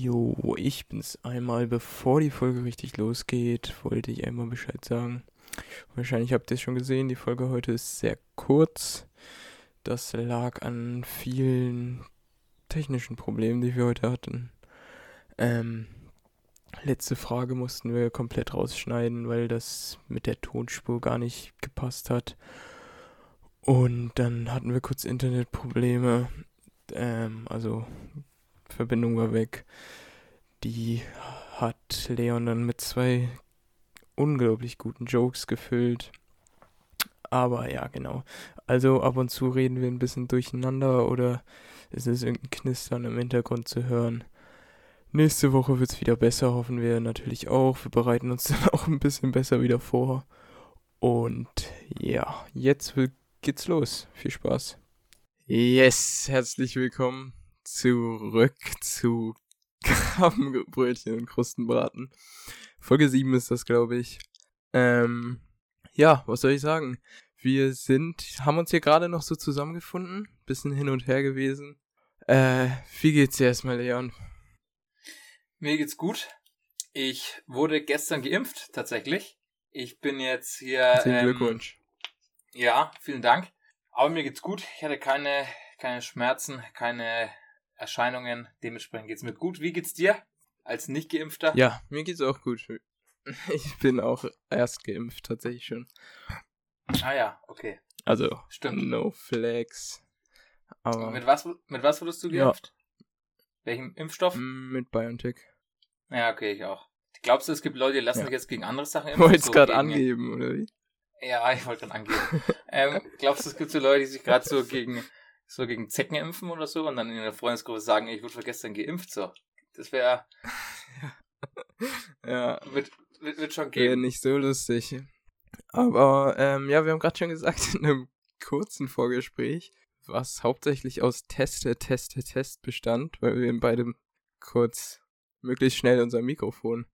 Jo, ich bin's einmal, bevor die Folge richtig losgeht, wollte ich einmal Bescheid sagen. Wahrscheinlich habt ihr es schon gesehen, die Folge heute ist sehr kurz. Das lag an vielen technischen Problemen, die wir heute hatten. Ähm, letzte Frage mussten wir komplett rausschneiden, weil das mit der Tonspur gar nicht gepasst hat. Und dann hatten wir kurz Internetprobleme. Ähm, also Verbindung war weg. Die hat Leon dann mit zwei unglaublich guten Jokes gefüllt. Aber ja, genau. Also ab und zu reden wir ein bisschen durcheinander oder es ist irgendein Knistern im Hintergrund zu hören. Nächste Woche wird es wieder besser, hoffen wir natürlich auch. Wir bereiten uns dann auch ein bisschen besser wieder vor. Und ja, jetzt geht's los. Viel Spaß. Yes, herzlich willkommen zurück zu Krabbenbrötchen und Krustenbraten. Folge 7 ist das, glaube ich. Ähm, ja, was soll ich sagen? Wir sind, haben uns hier gerade noch so zusammengefunden, bisschen hin und her gewesen. Äh, wie geht's dir erstmal, Leon? Mir geht's gut. Ich wurde gestern geimpft, tatsächlich. Ich bin jetzt hier. Herzlichen ähm, Glückwunsch. Ja, vielen Dank. Aber mir geht's gut. Ich hatte keine, keine Schmerzen, keine Erscheinungen. Dementsprechend geht's mir gut. Wie geht's dir als nicht geimpfter? Ja, mir geht's auch gut. Ich bin auch erst geimpft, tatsächlich schon. Ah ja, okay. Also, Stimmt. no flex. Aber mit was, mit was wurdest du geimpft? Ja. Welchem Impfstoff? Mit BioNTech. Ja, okay, ich auch. Glaubst du, es gibt Leute, die lassen ja. sich jetzt gegen andere Sachen impfen? Wolltest so gerade angeben, oder wie? Ja, ich wollte gerade angeben. ähm, glaubst du, es gibt so Leute, die sich gerade so gegen so gegen Zecken impfen oder so und dann in der Freundesgruppe sagen, ich wurde gestern geimpft, so. Das wäre. ja. Wird, wird, wird schon gehen. Wäre nicht so lustig. Aber, ähm, ja, wir haben gerade schon gesagt in einem kurzen Vorgespräch, was hauptsächlich aus Teste, Teste, Test bestand, weil wir in beidem kurz möglichst schnell unser Mikrofon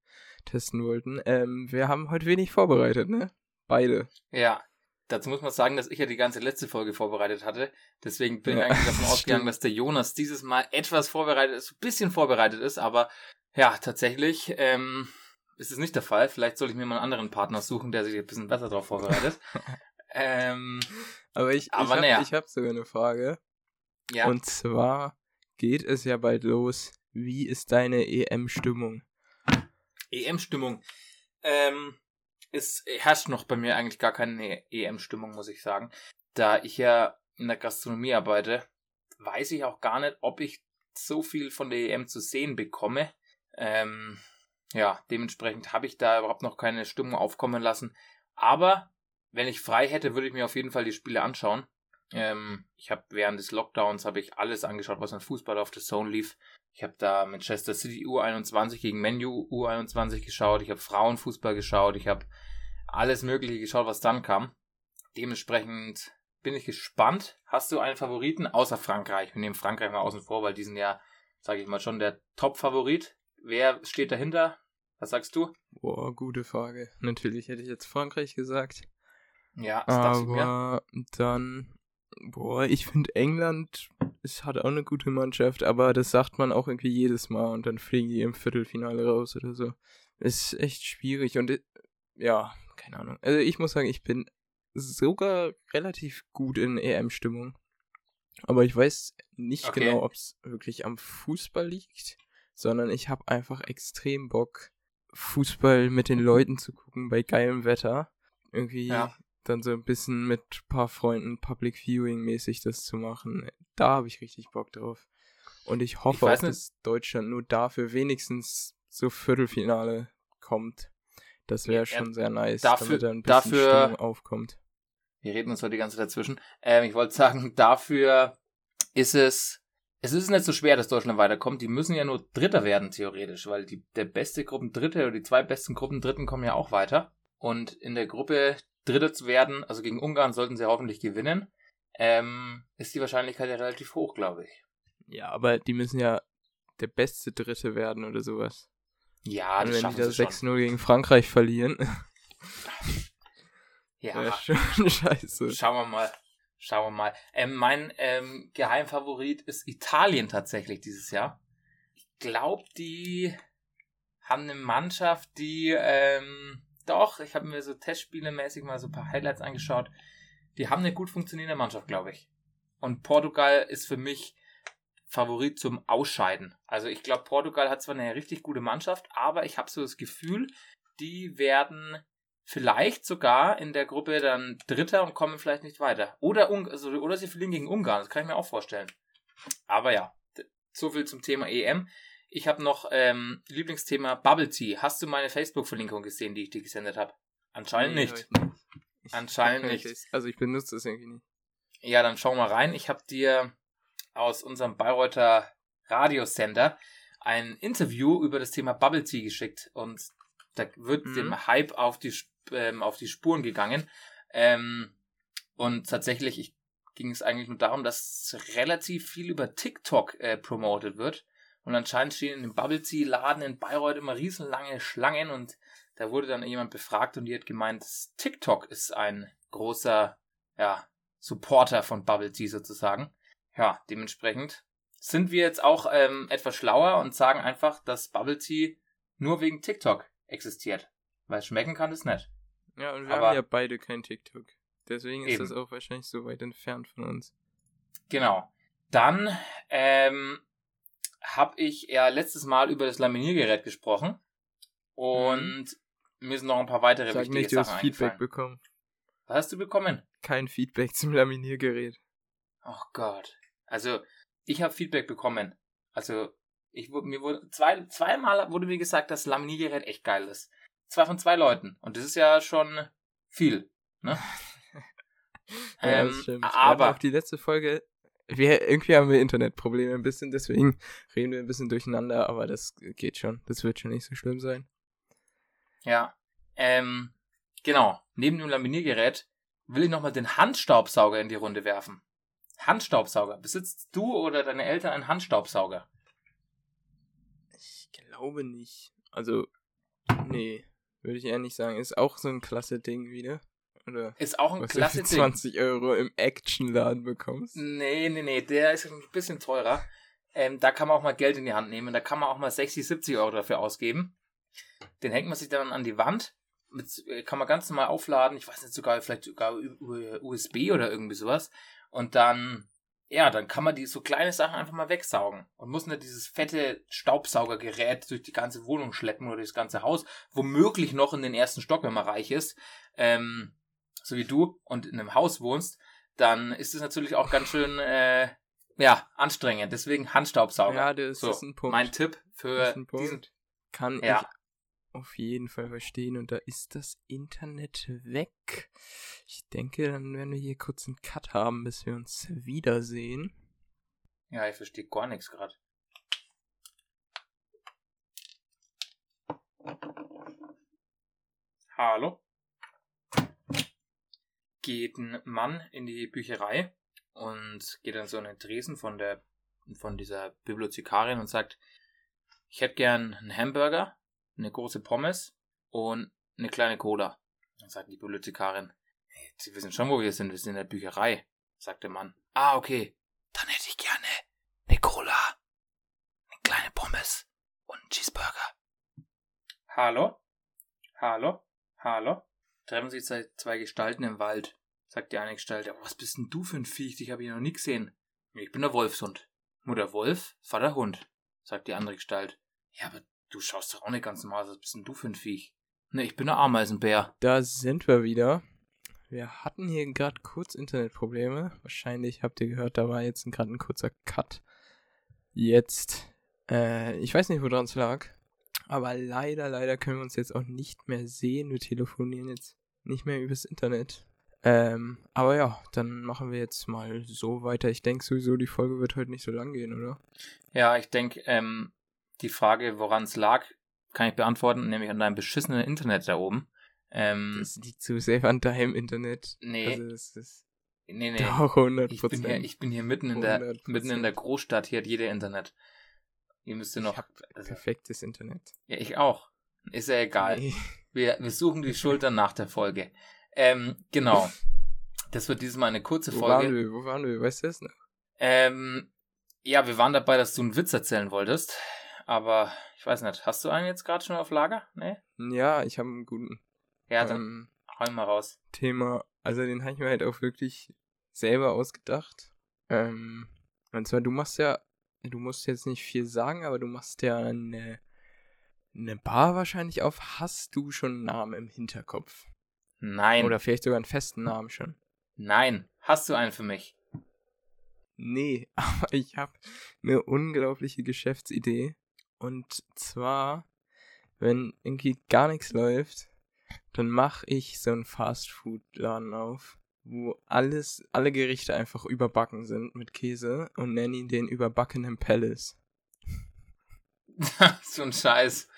testen wollten. Ähm, wir haben heute wenig vorbereitet, ne? Beide. Ja, Dazu muss man sagen, dass ich ja die ganze letzte Folge vorbereitet hatte. Deswegen bin ja, ich eigentlich davon ausgegangen, dass der Jonas dieses Mal etwas vorbereitet ist, ein bisschen vorbereitet ist, aber ja, tatsächlich ähm, ist es nicht der Fall. Vielleicht soll ich mir mal einen anderen Partner suchen, der sich ein bisschen besser darauf vorbereitet. ähm, aber ich, aber ich habe naja. hab sogar eine Frage. Ja. Und zwar geht es ja bald los. Wie ist deine EM-Stimmung? EM-Stimmung. Ähm, es herrscht noch bei mir eigentlich gar keine EM-Stimmung, muss ich sagen. Da ich ja in der Gastronomie arbeite, weiß ich auch gar nicht, ob ich so viel von der EM zu sehen bekomme. Ähm, ja, dementsprechend habe ich da überhaupt noch keine Stimmung aufkommen lassen. Aber wenn ich frei hätte, würde ich mir auf jeden Fall die Spiele anschauen. Ähm, ich habe während des Lockdowns habe ich alles angeschaut, was an Fußball auf der Zone lief. Ich habe da Manchester City U21 gegen Menu U21 geschaut. Ich habe Frauenfußball geschaut. Ich habe alles Mögliche geschaut, was dann kam. Dementsprechend bin ich gespannt. Hast du einen Favoriten außer Frankreich? Wir nehmen Frankreich mal außen vor, weil die sind ja, sage ich mal, schon der Top-Favorit. Wer steht dahinter? Was sagst du? Boah, gute Frage. Natürlich hätte ich jetzt Frankreich gesagt. Ja, das aber dann, boah, ich finde England, es hat auch eine gute Mannschaft, aber das sagt man auch irgendwie jedes Mal und dann fliegen die im Viertelfinale raus oder so. Ist echt schwierig und ja, keine Ahnung. Also ich muss sagen, ich bin sogar relativ gut in EM-Stimmung. Aber ich weiß nicht okay. genau, ob es wirklich am Fußball liegt, sondern ich habe einfach extrem Bock, Fußball mit den Leuten zu gucken bei geilem Wetter. Irgendwie ja. Dann so ein bisschen mit ein paar Freunden Public Viewing mäßig das zu machen. Da habe ich richtig Bock drauf. Und ich hoffe ich auch, dass Deutschland nur dafür wenigstens so Viertelfinale kommt. Das wäre schon ja, sehr nice, dafür, damit da ein bisschen dafür, Stimmung aufkommt. Wir reden uns heute die ganze Zeit dazwischen. Ähm, ich wollte sagen, dafür ist es, es ist nicht so schwer, dass Deutschland weiterkommt. Die müssen ja nur Dritter werden, theoretisch, weil die, der beste Gruppendritte oder die zwei besten Gruppendritten kommen ja auch weiter. Und in der Gruppe Dritter zu werden, also gegen Ungarn sollten sie hoffentlich gewinnen, ähm, ist die Wahrscheinlichkeit ja relativ hoch, glaube ich. Ja, aber die müssen ja der beste Dritte werden oder sowas. Ja, Und das wenn die da 6-0 gegen Frankreich verlieren. ja. schon scheiße. Schauen wir mal. Schauen wir mal. Ähm, mein ähm, Geheimfavorit ist Italien tatsächlich dieses Jahr. Ich glaube, die haben eine Mannschaft, die, ähm, doch, ich habe mir so Testspiele-mäßig mal so ein paar Highlights angeschaut. Die haben eine gut funktionierende Mannschaft, glaube ich. Und Portugal ist für mich Favorit zum Ausscheiden. Also ich glaube, Portugal hat zwar eine richtig gute Mannschaft, aber ich habe so das Gefühl, die werden vielleicht sogar in der Gruppe dann Dritter und kommen vielleicht nicht weiter. Oder, also, oder sie verlieren gegen Ungarn, das kann ich mir auch vorstellen. Aber ja, so viel zum Thema EM. Ich habe noch ähm, Lieblingsthema Bubble Tea. Hast du meine Facebook-Verlinkung gesehen, die ich dir gesendet habe? Anscheinend nee, nicht. nicht. Ich Anscheinend nicht. Also ich benutze das irgendwie nicht. Ja, dann schau mal rein. Ich habe dir aus unserem Bayreuther Radiosender ein Interview über das Thema Bubble Tea geschickt und da wird mhm. dem Hype auf die, ähm, auf die Spuren gegangen. Ähm, und tatsächlich ich, ging es eigentlich nur darum, dass relativ viel über TikTok äh, promotet wird. Und anscheinend stehen in dem Bubble Tea Laden in Bayreuth immer riesenlange Schlangen und da wurde dann jemand befragt und die hat gemeint, TikTok ist ein großer, ja, Supporter von Bubble Tea sozusagen. Ja, dementsprechend sind wir jetzt auch ähm, etwas schlauer und sagen einfach, dass Bubble Tea nur wegen TikTok existiert. Weil schmecken kann es nicht. Ja, und wir Aber haben ja beide kein TikTok. Deswegen ist eben. das auch wahrscheinlich so weit entfernt von uns. Genau. Dann ähm, habe ich ja letztes Mal über das Laminiergerät gesprochen. Und mhm. mir sind noch ein paar weitere Sag wichtige nicht, du hast Feedback bekommen. Was hast du bekommen? Kein Feedback zum Laminiergerät. Oh Gott. Also, ich habe Feedback bekommen. Also, ich mir wurde zwei, zweimal wurde mir gesagt, dass Laminiergerät echt geil ist. Zwei von zwei Leuten. Und das ist ja schon viel. Ne? ja, ähm, das. Aber auch die letzte Folge, wir, irgendwie haben wir Internetprobleme ein bisschen, deswegen reden wir ein bisschen durcheinander, aber das geht schon. Das wird schon nicht so schlimm sein. Ja. Ähm, genau. Neben dem Laminiergerät will ich nochmal den Handstaubsauger in die Runde werfen. Handstaubsauger. Besitzt du oder deine Eltern einen Handstaubsauger? glaube nicht. Also, nee, würde ich eher nicht sagen. Ist auch so ein klasse Ding wieder. Oder ist auch ein für 20 Euro im Actionladen bekommst. Nee, nee, nee, der ist ein bisschen teurer. Ähm, da kann man auch mal Geld in die Hand nehmen. Da kann man auch mal 60, 70 Euro dafür ausgeben. Den hängt man sich dann an die Wand. Mit, äh, kann man ganz normal aufladen. Ich weiß nicht, sogar vielleicht sogar USB oder irgendwie sowas. Und dann ja, dann kann man die so kleine Sachen einfach mal wegsaugen und muss nicht dieses fette Staubsaugergerät durch die ganze Wohnung schleppen oder durchs ganze Haus, womöglich noch in den ersten Stock, wenn man reich ist, ähm, so wie du und in einem Haus wohnst, dann ist es natürlich auch ganz schön äh, ja anstrengend. Deswegen Handstaubsauger. Ja, das so, ist ein Punkt. Mein Tipp für diesen kann ja. ich auf jeden Fall verstehen. Und da ist das Internet weg. Ich denke, dann werden wir hier kurz einen Cut haben, bis wir uns wiedersehen. Ja, ich verstehe gar nichts gerade. Hallo? Geht ein Mann in die Bücherei und geht dann so in den Tresen von der von dieser Bibliothekarin und sagt, ich hätte gern einen Hamburger eine große Pommes und eine kleine Cola. Dann sagt die Bibliothekarin, Sie wissen schon, wo wir sind, wir sind in der Bücherei, sagt der Mann. Ah, okay. Dann hätte ich gerne eine Cola, eine kleine Pommes und einen Cheeseburger. Hallo? Hallo? Hallo? Treffen sich zwei Gestalten im Wald, sagt die eine Gestalt. Aber was bist denn du für ein Viech? Ich habe ihn noch nie gesehen. Ich bin der Wolfshund. Mutter Wolf, Vater Hund, sagt die andere Gestalt. Ja, aber Du schaust doch auch nicht ganz normal Was bist denn du für ein Viech? Ne, ich bin der Ameisenbär. Da sind wir wieder. Wir hatten hier gerade kurz Internetprobleme. Wahrscheinlich habt ihr gehört, da war jetzt gerade ein kurzer Cut. Jetzt, äh, ich weiß nicht, woran es lag. Aber leider, leider können wir uns jetzt auch nicht mehr sehen. Wir telefonieren jetzt nicht mehr übers Internet. Ähm, aber ja, dann machen wir jetzt mal so weiter. Ich denke sowieso, die Folge wird heute nicht so lang gehen, oder? Ja, ich denke, ähm, die Frage, woran es lag, kann ich beantworten, nämlich an deinem beschissenen Internet da oben. Ähm, das liegt zu sehr an deinem Internet. Nee. Also das ist nee, nee. Doch 100%. Ich bin hier, ich bin hier mitten in der, 100%. mitten in der Großstadt, hier hat jeder Internet. Ihr müsst noch. Also, perfektes Internet. Ja, ich auch. Ist ja egal. Nee. Wir, wir suchen die Schultern nach der Folge. Ähm, genau. Das wird dieses Mal eine kurze Folge. Wo waren wir? Wo waren wir? Weißt du das noch? Ähm, ja, wir waren dabei, dass du einen Witz erzählen wolltest. aber ich weiß nicht. Hast du einen jetzt gerade schon auf Lager? Nee? Ja, ich habe einen guten. Ja, dann ähm, hau mal raus. Thema, also den habe ich mir halt auch wirklich selber ausgedacht. Ähm, und zwar, du machst ja, du musst jetzt nicht viel sagen, aber du machst ja eine, eine Bar wahrscheinlich auf. Hast du schon einen Namen im Hinterkopf? Nein. Oder vielleicht sogar einen festen Namen schon? Nein. Hast du einen für mich? Nee, aber ich habe eine unglaubliche Geschäftsidee. Und zwar, wenn irgendwie gar nichts läuft, dann mache ich so einen Fast-Food-Laden auf, wo alles, alle Gerichte einfach überbacken sind mit Käse und nenne ihn den überbackenen Palace. so ein Scheiß.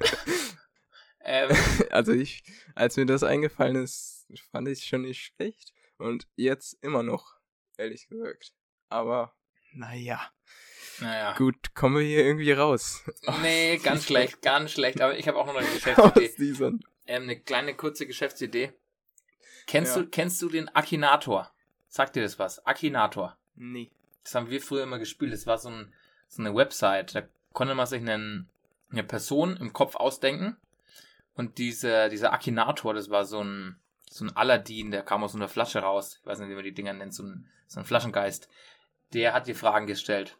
ähm. Also ich, als mir das eingefallen ist, fand ich es schon nicht schlecht. Und jetzt immer noch, ehrlich gesagt. Aber, naja. Naja. Gut, kommen wir hier irgendwie raus. Nee, ganz schlecht, ganz schlecht. Aber ich habe auch noch eine Geschäftsidee. Ähm, eine kleine kurze Geschäftsidee. Kennst, ja. du, kennst du den Akinator? Sagt dir das was? Akinator. Nee. Das haben wir früher immer gespielt. Das war so, ein, so eine Website. Da konnte man sich einen, eine Person im Kopf ausdenken. Und diese, dieser Akinator, das war so ein, so ein Aladdin, der kam aus einer Flasche raus. Ich weiß nicht, wie man die Dinger nennt, so ein, so ein Flaschengeist. Der hat dir Fragen gestellt.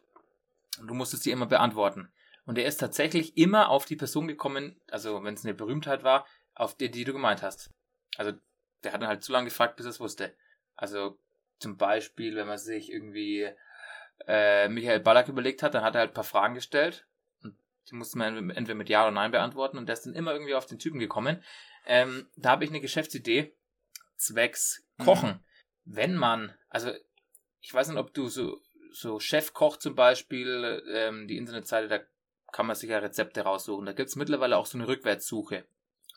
Und du musstest die immer beantworten. Und er ist tatsächlich immer auf die Person gekommen, also wenn es eine Berühmtheit war, auf die, die du gemeint hast. Also der hat dann halt zu lange gefragt, bis er es wusste. Also zum Beispiel, wenn man sich irgendwie äh, Michael Ballack überlegt hat, dann hat er halt ein paar Fragen gestellt und die musste man entweder mit Ja oder Nein beantworten und der ist dann immer irgendwie auf den Typen gekommen. Ähm, da habe ich eine Geschäftsidee zwecks Kochen. Mhm. Wenn man, also ich weiß nicht, ob du so so Chefkoch zum Beispiel, ähm, die Internetseite, da kann man sich ja Rezepte raussuchen. Da gibt es mittlerweile auch so eine Rückwärtssuche.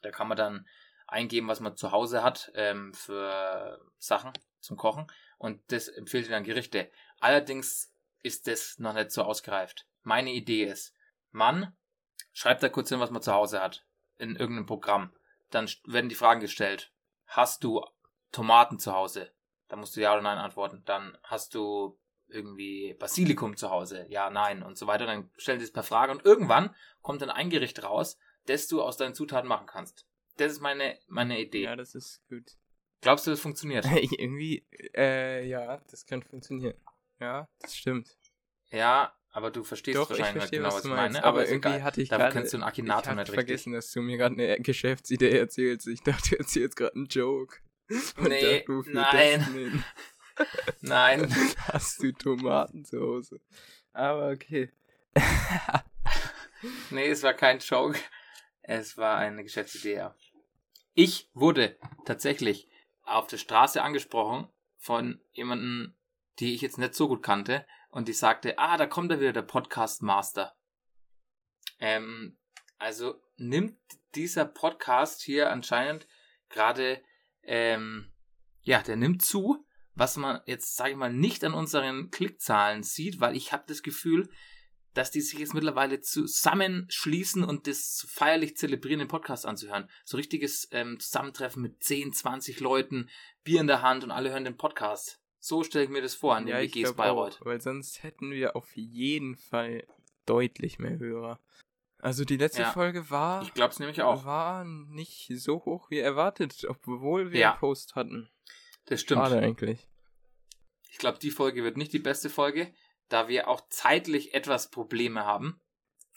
Da kann man dann eingeben, was man zu Hause hat ähm, für Sachen zum Kochen und das empfiehlt dann Gerichte. Allerdings ist das noch nicht so ausgereift. Meine Idee ist, man schreibt da kurz hin, was man zu Hause hat in irgendeinem Programm. Dann werden die Fragen gestellt. Hast du Tomaten zu Hause? Da musst du ja oder nein antworten. Dann hast du irgendwie Basilikum zu Hause? Ja, nein und so weiter. Dann stellen sie es per Frage und irgendwann kommt dann ein Gericht raus, das du aus deinen Zutaten machen kannst. Das ist meine, meine Idee. Ja, das ist gut. Glaubst du, das funktioniert? Irgendwie, äh, ja, das könnte funktionieren. Ja, das stimmt. Ja, aber du verstehst Doch, wahrscheinlich verstehe, genau, was, ich meine. Aber, aber irgendwie egal. hatte ich gerade... kennst du einen Akinator nicht richtig. vergessen, dass du mir gerade eine Geschäftsidee erzählst. Ich dachte, du erzählst gerade einen Joke. Und nee, nein. Nein. Hast du Tomaten zu Hause? Aber okay. nee, es war kein Joke. Es war eine Geschäftsidee, ja. Ich wurde tatsächlich auf der Straße angesprochen von jemandem, die ich jetzt nicht so gut kannte, und die sagte, ah, da kommt da wieder der Podcast Master. Ähm, also nimmt dieser Podcast hier anscheinend gerade, ähm, ja, der nimmt zu was man jetzt, sage ich mal, nicht an unseren Klickzahlen sieht, weil ich habe das Gefühl, dass die sich jetzt mittlerweile zusammenschließen und das feierlich zelebrieren, den Podcast anzuhören. So richtiges ähm, Zusammentreffen mit 10, 20 Leuten, Bier in der Hand und alle hören den Podcast. So stelle ich mir das vor an ja, den WGs Bayreuth. Auch, weil sonst hätten wir auf jeden Fall deutlich mehr Hörer. Also die letzte ja, Folge war. Ich glaube es nämlich auch. War nicht so hoch wie erwartet, obwohl wir ja. einen Post hatten. Das stimmt. Schade eigentlich. Ich glaube, die Folge wird nicht die beste Folge, da wir auch zeitlich etwas Probleme haben.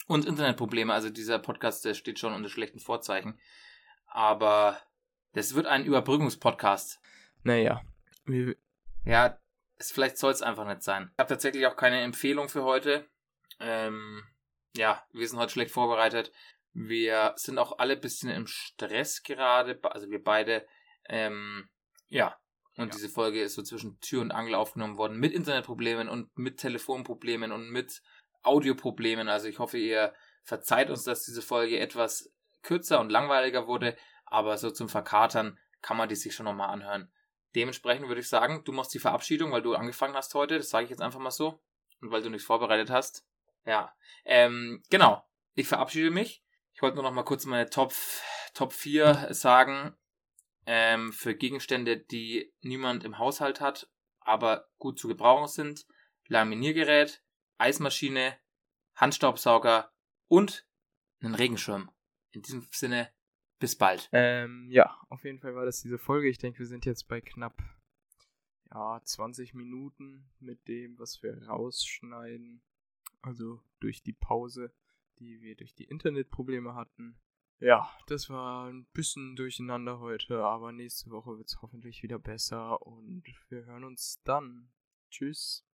Und Internetprobleme. Also dieser Podcast, der steht schon unter schlechten Vorzeichen. Aber das wird ein Überbrückungspodcast. Naja. Ja, es, vielleicht soll es einfach nicht sein. Ich habe tatsächlich auch keine Empfehlung für heute. Ähm, ja, wir sind heute schlecht vorbereitet. Wir sind auch alle ein bisschen im Stress gerade. Also wir beide. Ähm, ja, und ja. diese Folge ist so zwischen Tür und Angel aufgenommen worden mit Internetproblemen und mit Telefonproblemen und mit Audioproblemen. Also ich hoffe, ihr verzeiht uns, dass diese Folge etwas kürzer und langweiliger wurde, aber so zum Verkatern kann man die sich schon nochmal anhören. Dementsprechend würde ich sagen, du machst die Verabschiedung, weil du angefangen hast heute, das sage ich jetzt einfach mal so, und weil du nichts vorbereitet hast. Ja, ähm, genau. Ich verabschiede mich. Ich wollte nur noch mal kurz meine Top, Top 4 sagen ähm, für Gegenstände, die niemand im Haushalt hat, aber gut zu gebrauchen sind. Laminiergerät, Eismaschine, Handstaubsauger und einen Regenschirm. In diesem Sinne, bis bald. Ähm, ja, auf jeden Fall war das diese Folge. Ich denke, wir sind jetzt bei knapp ja, 20 Minuten mit dem, was wir rausschneiden. Also durch die Pause, die wir durch die Internetprobleme hatten. Ja, das war ein bisschen durcheinander heute, aber nächste Woche wird es hoffentlich wieder besser und wir hören uns dann. Tschüss.